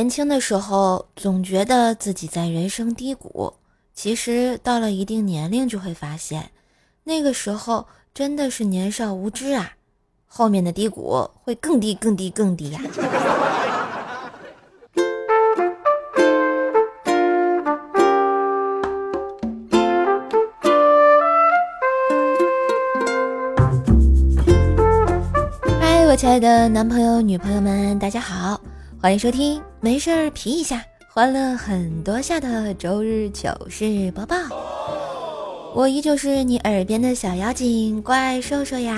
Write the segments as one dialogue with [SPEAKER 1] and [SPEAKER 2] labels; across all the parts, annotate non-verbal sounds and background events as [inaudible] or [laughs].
[SPEAKER 1] 年轻的时候总觉得自己在人生低谷，其实到了一定年龄就会发现，那个时候真的是年少无知啊，后面的低谷会更低、更低、更低呀。嗨，我亲爱的男朋友、女朋友们，大家好，欢迎收听没事儿皮一下，欢乐很多下的周日糗事播报。我依旧是你耳边的小妖精怪兽兽呀。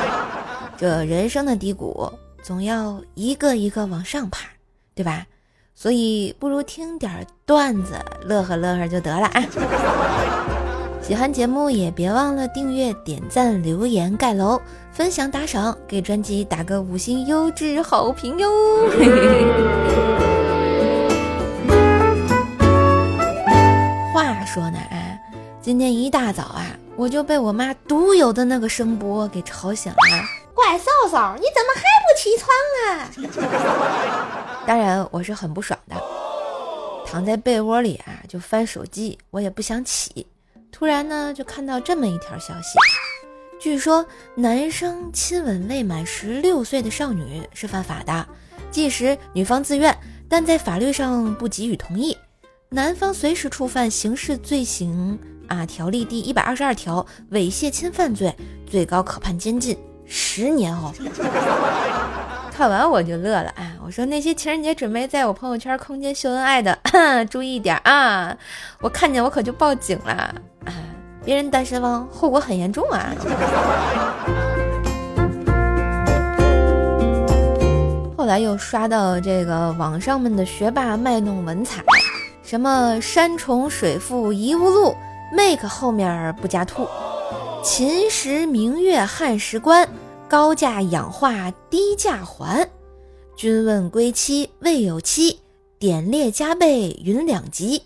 [SPEAKER 1] [laughs] 这人生的低谷总要一个一个往上爬，对吧？所以不如听点段子，乐呵乐呵就得了啊。喜欢节目也别忘了订阅、点赞、留言、盖楼、分享、打赏，给专辑打个五星优质好评哟。[laughs] 话说呢啊，今天一大早啊，我就被我妈独有的那个声波给吵醒了。
[SPEAKER 2] 怪嫂嫂，你怎么还不起床
[SPEAKER 1] 啊？当然我是很不爽的，躺在被窝里啊就翻手机，我也不想起。突然呢，就看到这么一条消息，据说男生亲吻未满十六岁的少女是犯法的，即使女方自愿，但在法律上不给予同意，男方随时触犯刑事罪行啊条例第一百二十二条猥亵侵犯罪，最高可判监禁。十年哦，[laughs] 看完我就乐了啊！我说那些情人节准备在我朋友圈空间秀恩爱的，[coughs] 注意点啊！我看见我可就报警了！别人单身汪，后果很严重啊！后来又刷到这个网上们的学霸卖弄文采，什么山重水复疑无路，make 后面不加兔。秦时明月汉时关，高价氧化低价还。君问归期未有期，点列加倍云两极。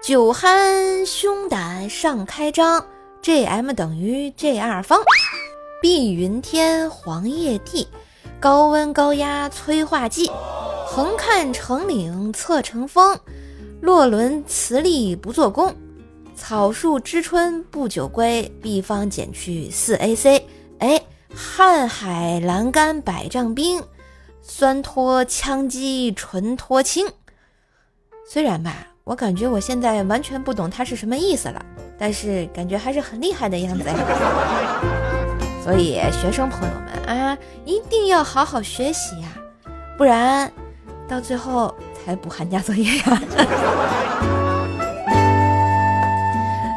[SPEAKER 1] 酒酣胸胆尚开张，G_M 等于 J R 方。碧云天黄叶地，高温高压催化剂。横看成岭侧成峰，洛伦磁力不做功。草树知春不久归，B 方减去四 AC。哎，瀚海阑干百丈冰，酸脱羟基纯脱氢。虽然吧，我感觉我现在完全不懂它是什么意思了，但是感觉还是很厉害的样子。所以学生朋友们啊，一定要好好学习呀，不然到最后才补寒假作业呀。[laughs]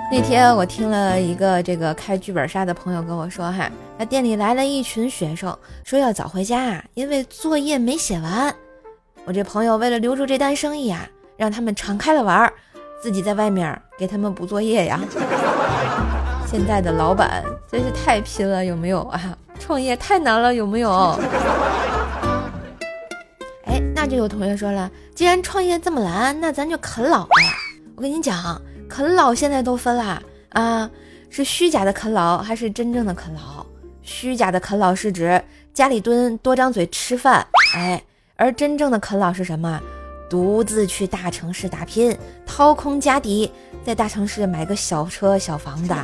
[SPEAKER 1] 那天我听了一个这个开剧本杀的朋友跟我说，哈，他店里来了一群学生，说要早回家啊，因为作业没写完。我这朋友为了留住这单生意啊，让他们敞开了玩儿，自己在外面给他们补作业呀。[laughs] 现在的老板真是太拼了，有没有啊？创业太难了，有没有？[laughs] 哎，那就有同学说了，既然创业这么难，那咱就啃老呗。我跟你讲。啃老现在都分啦啊，是虚假的啃老还是真正的啃老？虚假的啃老是指家里蹲多张嘴吃饭，哎，而真正的啃老是什么？独自去大城市打拼，掏空家底，在大城市买个小车小房的。[laughs]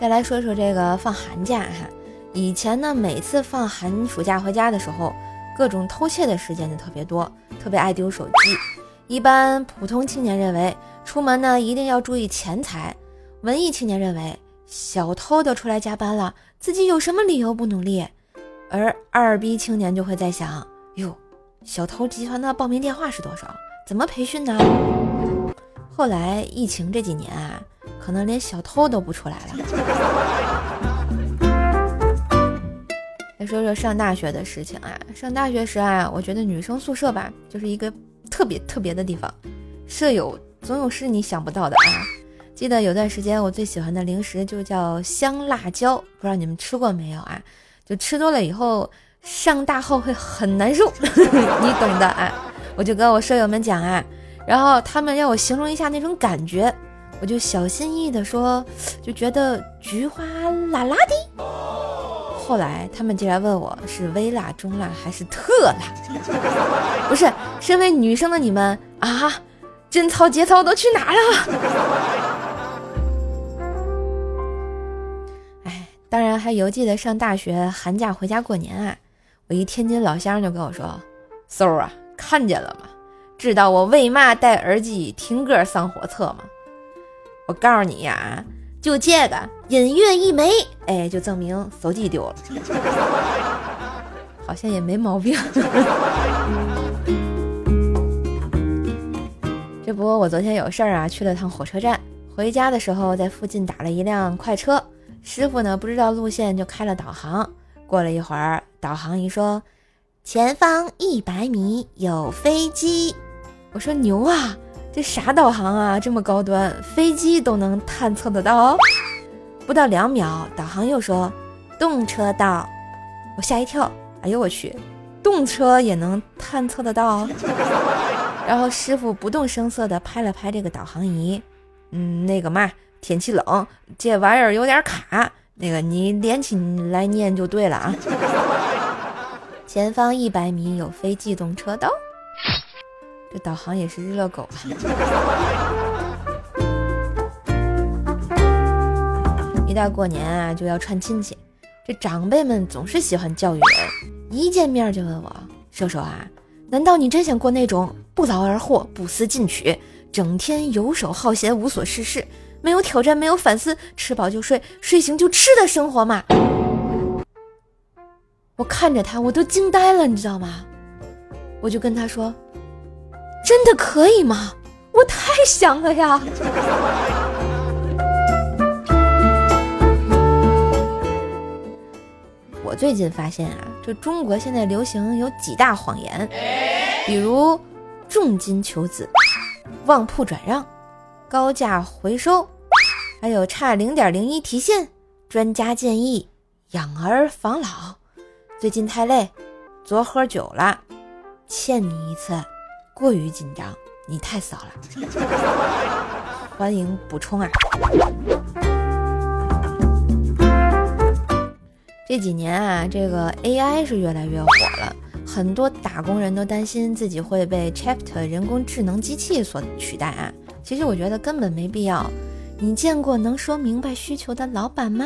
[SPEAKER 1] 再来说说这个放寒假哈，以前呢，每次放寒暑假回家的时候。各种偷窃的事件就特别多，特别爱丢手机。一般普通青年认为出门呢一定要注意钱财，文艺青年认为小偷都出来加班了，自己有什么理由不努力？而二逼青年就会在想：哟，小偷集团的报名电话是多少？怎么培训呢？后来疫情这几年啊，可能连小偷都不出来了。再 [laughs] 说说上大学的事情啊，上大学时啊，我觉得女生宿舍吧，就是一个特别特别的地方，舍友总有是你想不到的啊。记得有段时间，我最喜欢的零食就叫香辣椒，不知道你们吃过没有啊？就吃多了以后上大号会很难受，[laughs] 你懂的啊。我就跟我舍友们讲啊，然后他们让我形容一下那种感觉，我就小心翼翼的说，就觉得菊花辣辣的。后来他们竟然问我是微辣、中辣还是特辣？[laughs] 不是，身为女生的你们啊，贞操节操都去哪了？当然还犹记得上大学寒假回家过年啊，我一天津老乡就跟我说：“嗖啊，看见了吗？知道我为嘛戴耳机听歌上火车吗？我告诉你呀。”就这个音乐一没，哎，就证明手机丢了，好像也没毛病。这不，我昨天有事儿啊，去了趟火车站，回家的时候在附近打了一辆快车，师傅呢不知道路线就开了导航。过了一会儿，导航一说，前方一百米有飞机，我说牛啊！这啥导航啊，这么高端，飞机都能探测得到。不到两秒，导航又说动车道，我吓一跳。哎呦我去，动车也能探测得到？[laughs] 然后师傅不动声色地拍了拍这个导航仪，嗯，那个嘛，天气冷，这玩意儿有点卡，那个你连起来念就对了啊。[laughs] 前方一百米有非机动车道。这导航也是日了狗啊！[laughs] 一到过年啊，就要串亲戚。这长辈们总是喜欢教育人，一见面就问我：“叔叔啊，难道你真想过那种不劳而获、不思进取、整天游手好闲、无所事事、没有挑战、没有反思、吃饱就睡、睡醒就吃的生活嘛？”我看着他，我都惊呆了，你知道吗？我就跟他说。真的可以吗？我太想了呀！我最近发现啊，这中国现在流行有几大谎言，比如重金求子、旺铺转让、高价回收，还有差零点零一提现、专家建议养儿防老、最近太累，昨喝酒了，欠你一次。过于紧张，你太骚了。欢迎补充啊！这几年啊，这个 AI 是越来越火了，很多打工人都担心自己会被 Chapter 人工智能机器所取代啊。其实我觉得根本没必要。你见过能说明白需求的老板吗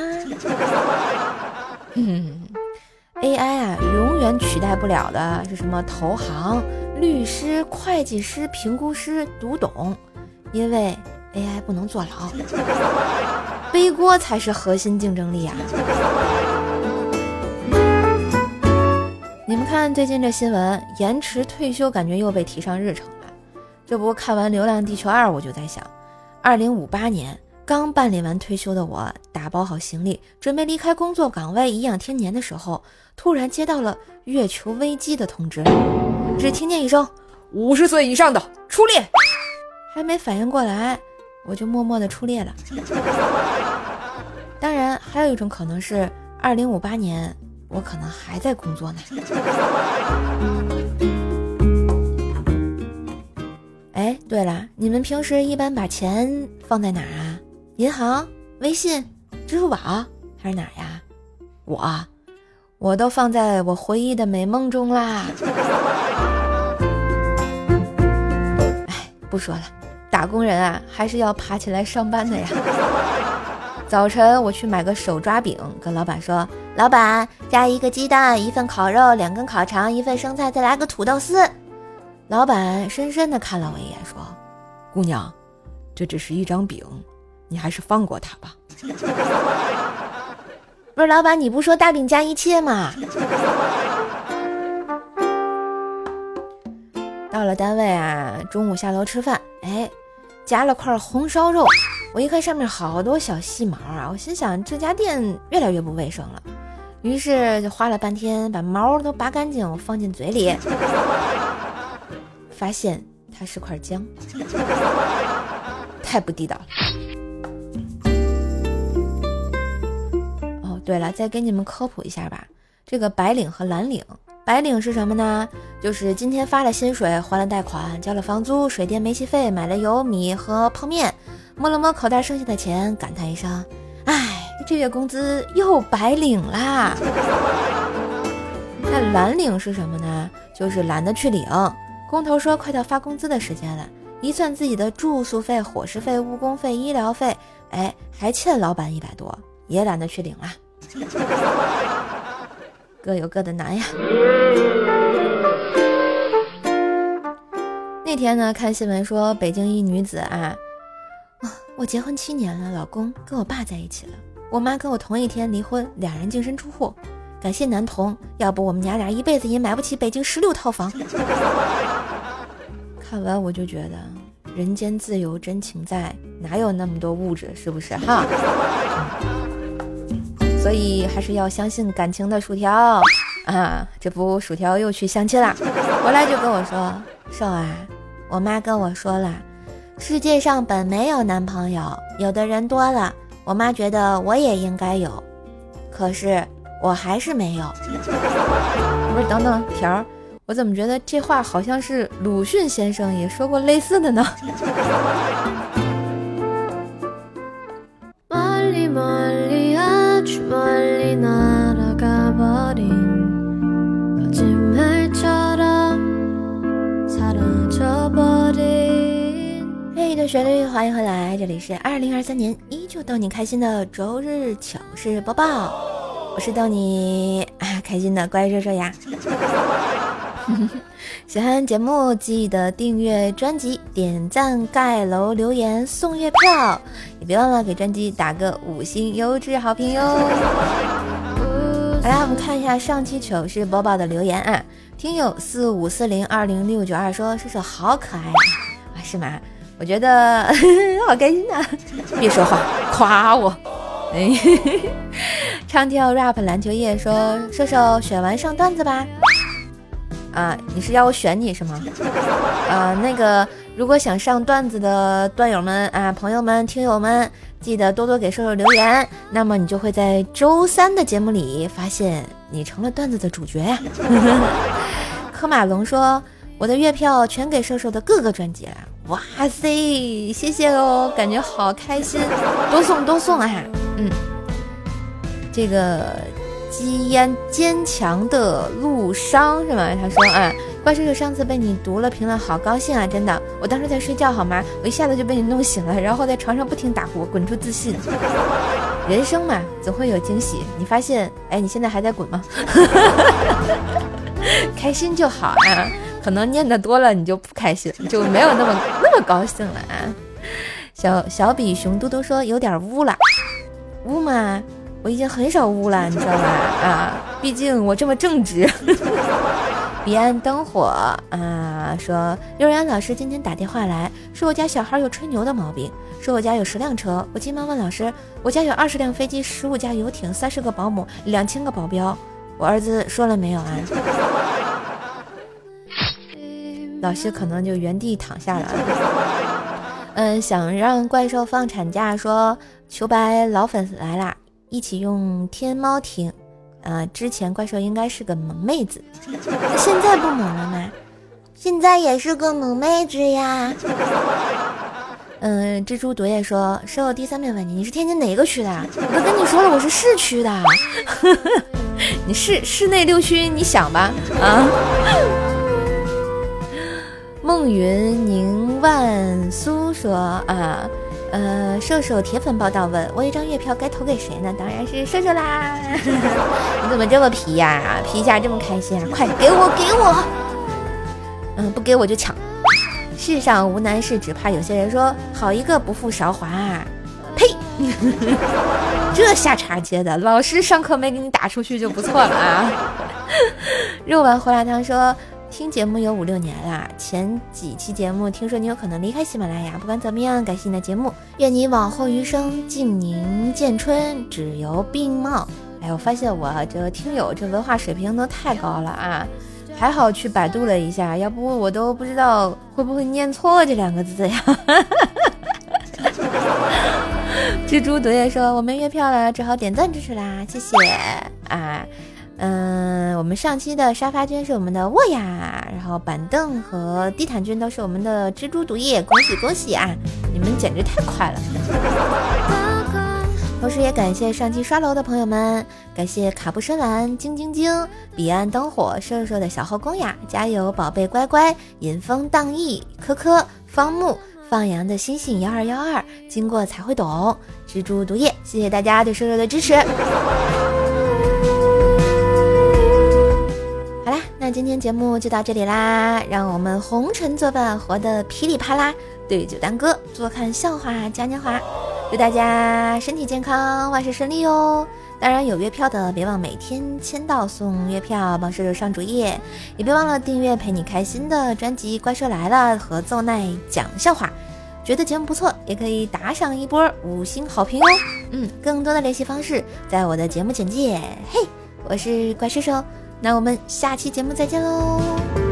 [SPEAKER 1] ？AI 啊，永远取代不了的是什么投行？律师、会计师、评估师读懂，因为 AI 不能坐牢，背锅才是核心竞争力啊！你们看最近这新闻，延迟退休感觉又被提上日程了。这不看完《流浪地球二》，我就在想，二零五八年刚办理完退休的我，打包好行李，准备离开工作岗位颐养天年的时候，突然接到了月球危机的通知。只听见一声“五十岁以上的出列”，还没反应过来，我就默默的出列了。[laughs] 当然，还有一种可能是，二零五八年我可能还在工作呢。哎，对了，你们平时一般把钱放在哪儿啊？银行、微信、支付宝还是哪呀？我，我都放在我回忆的美梦中啦。[laughs] 哎不说了，打工人啊，还是要爬起来上班的呀。早晨我去买个手抓饼，跟老板说：“老板，加一个鸡蛋，一份烤肉，两根烤肠，一份生菜，再来个土豆丝。”老板深深的看了我一眼，说：“姑娘，这只是一张饼，你还是放过他吧。[laughs] ”不是老板，你不说大饼加一切吗？[laughs] 到了单位啊，中午下楼吃饭，哎，夹了块红烧肉。我一看上面好多小细毛啊，我心想这家店越来越不卫生了。于是就花了半天把毛都拔干净，我放进嘴里，发现它是块姜，[laughs] 太不地道了。对了，再给你们科普一下吧，这个白领和蓝领。白领是什么呢？就是今天发了薪水，还了贷款，交了房租、水电煤气费，买了油米和泡面，摸了摸口袋剩下的钱，感叹一声：“哎，这月工资又白领啦。那蓝领是什么呢？就是懒得去领。工头说快到发工资的时间了，一算自己的住宿费、伙食费、误工费、医疗费，哎，还欠老板一百多，也懒得去领了。[laughs] 各有各的难呀。那天呢，看新闻说北京一女子啊，啊，我结婚七年了，老公跟我爸在一起了，我妈跟我同一天离婚，俩人净身出户。感谢男童，要不我们娘俩一辈子也买不起北京十六套房。看完我就觉得，人间自有真情在，哪有那么多物质，是不是哈？所以还是要相信感情的薯条啊！这不，薯条又去相亲了，回来就跟我说：“瘦啊，我妈跟我说了，世界上本没有男朋友，有的人多了，我妈觉得我也应该有，可是。”我还是没有，[laughs] 不是等等条儿，我怎么觉得这话好像是鲁迅先生也说过类似的呢？旋律，欢迎回来，这里是二零二三年依旧逗你开心的周日糗事播报。我是逗你啊开心的乖说说呀，[laughs] 喜欢节目记得订阅专辑、点赞、盖楼、留言、送月票，也别忘了给专辑打个五星优质好评哟。好啦，我们看一下上期糗事播报的留言啊，听友四五四零二零六九二说射手好可爱啊，是吗？我觉得 [laughs] 好开心呐，别说话，夸我。哎，[laughs] 唱跳 rap 篮球夜说射手选完上段子吧。啊，你是要我选你是吗？啊，那个如果想上段子的段友们啊，朋友们、听友们，记得多多给射手留言，那么你就会在周三的节目里发现你成了段子的主角呀。[laughs] 科马龙说我的月票全给射手的各个专辑了。哇塞，谢谢哦，感觉好开心，多送多送啊！嗯，这个基烟坚强的路商是吗？他说啊，怪叔叔上次被你读了评论，好高兴啊！真的，我当时在睡觉好吗？我一下子就被你弄醒了，然后在床上不停打呼，滚出自信。[laughs] 人生嘛，总会有惊喜。你发现，哎，你现在还在滚吗？开心就好啊。可能念的多了，你就不开心，[laughs] 就没有那么那么高兴了啊！小小比熊嘟嘟说有点污了，污吗？我已经很少污了，你知道吧？啊，毕竟我这么正直。[laughs] 彼岸灯火啊，说幼儿园老师今天打电话来说我家小孩有吹牛的毛病，说我家有十辆车，我急忙问老师，我家有二十辆飞机，十五架游艇，三十个保姆，两千个保镖，我儿子说了没有啊？老师可能就原地躺下了。嗯，想让怪兽放产假，说求白老粉丝来啦，一起用天猫听。呃，之前怪兽应该是个萌妹子，现在不萌了吗？
[SPEAKER 2] 现在也是个萌妹子呀。
[SPEAKER 1] 嗯，蜘蛛毒液说，收我第三遍问你，你是天津哪个区的？我都跟你说了，我是市区的。[laughs] 你市市内六区，你想吧，啊。梦云宁万苏说啊，呃，射手铁粉报道问我一张月票该投给谁呢？当然是射手啦！[laughs] 你怎么这么皮呀？皮一下这么开心啊？快给我给我！嗯，不给我就抢。世上无难事，只怕有些人。说好一个不负韶华，呸！这下茬接的，老师上课没给你打出去就不错了啊！[laughs] 肉丸胡辣汤说。听节目有五六年啦，前几期节目听说你有可能离开喜马拉雅，不管怎么样，感谢你的节目，愿你往后余生静宁见春，只由并茂。哎，我发现我这听友这文化水平都太高了啊，还好去百度了一下，要不我都不知道会不会念错这两个字呀。[laughs] 蜘蛛毒液说我没月票了，只好点赞支持啦，谢谢啊。嗯，我们上期的沙发君是我们的沃雅，然后板凳和地毯君都是我们的蜘蛛毒液，恭喜恭喜啊！你们简直太快了。[laughs] 同时也感谢上期刷楼的朋友们，感谢卡布深蓝、晶晶晶、彼岸灯火、瘦瘦的小后宫呀，加油宝贝乖乖、迎风荡逸、科科、方木、放羊的星星幺二幺二，经过才会懂、蜘蛛毒液，谢谢大家对瘦瘦的支持。那今天节目就到这里啦，让我们红尘作伴，活得噼里啪啦，对酒当歌，坐看笑话嘉年华。祝大家身体健康，万事顺利哟！当然有月票的，别忘每天签到送月票，帮射手上主页，也别忘了订阅陪你开心的专辑《怪兽来了》和奏奈讲笑话。觉得节目不错，也可以打赏一波五星好评哦。嗯，更多的联系方式在我的节目简介。嘿，我是怪兽兽，那我们下期节目再见喽。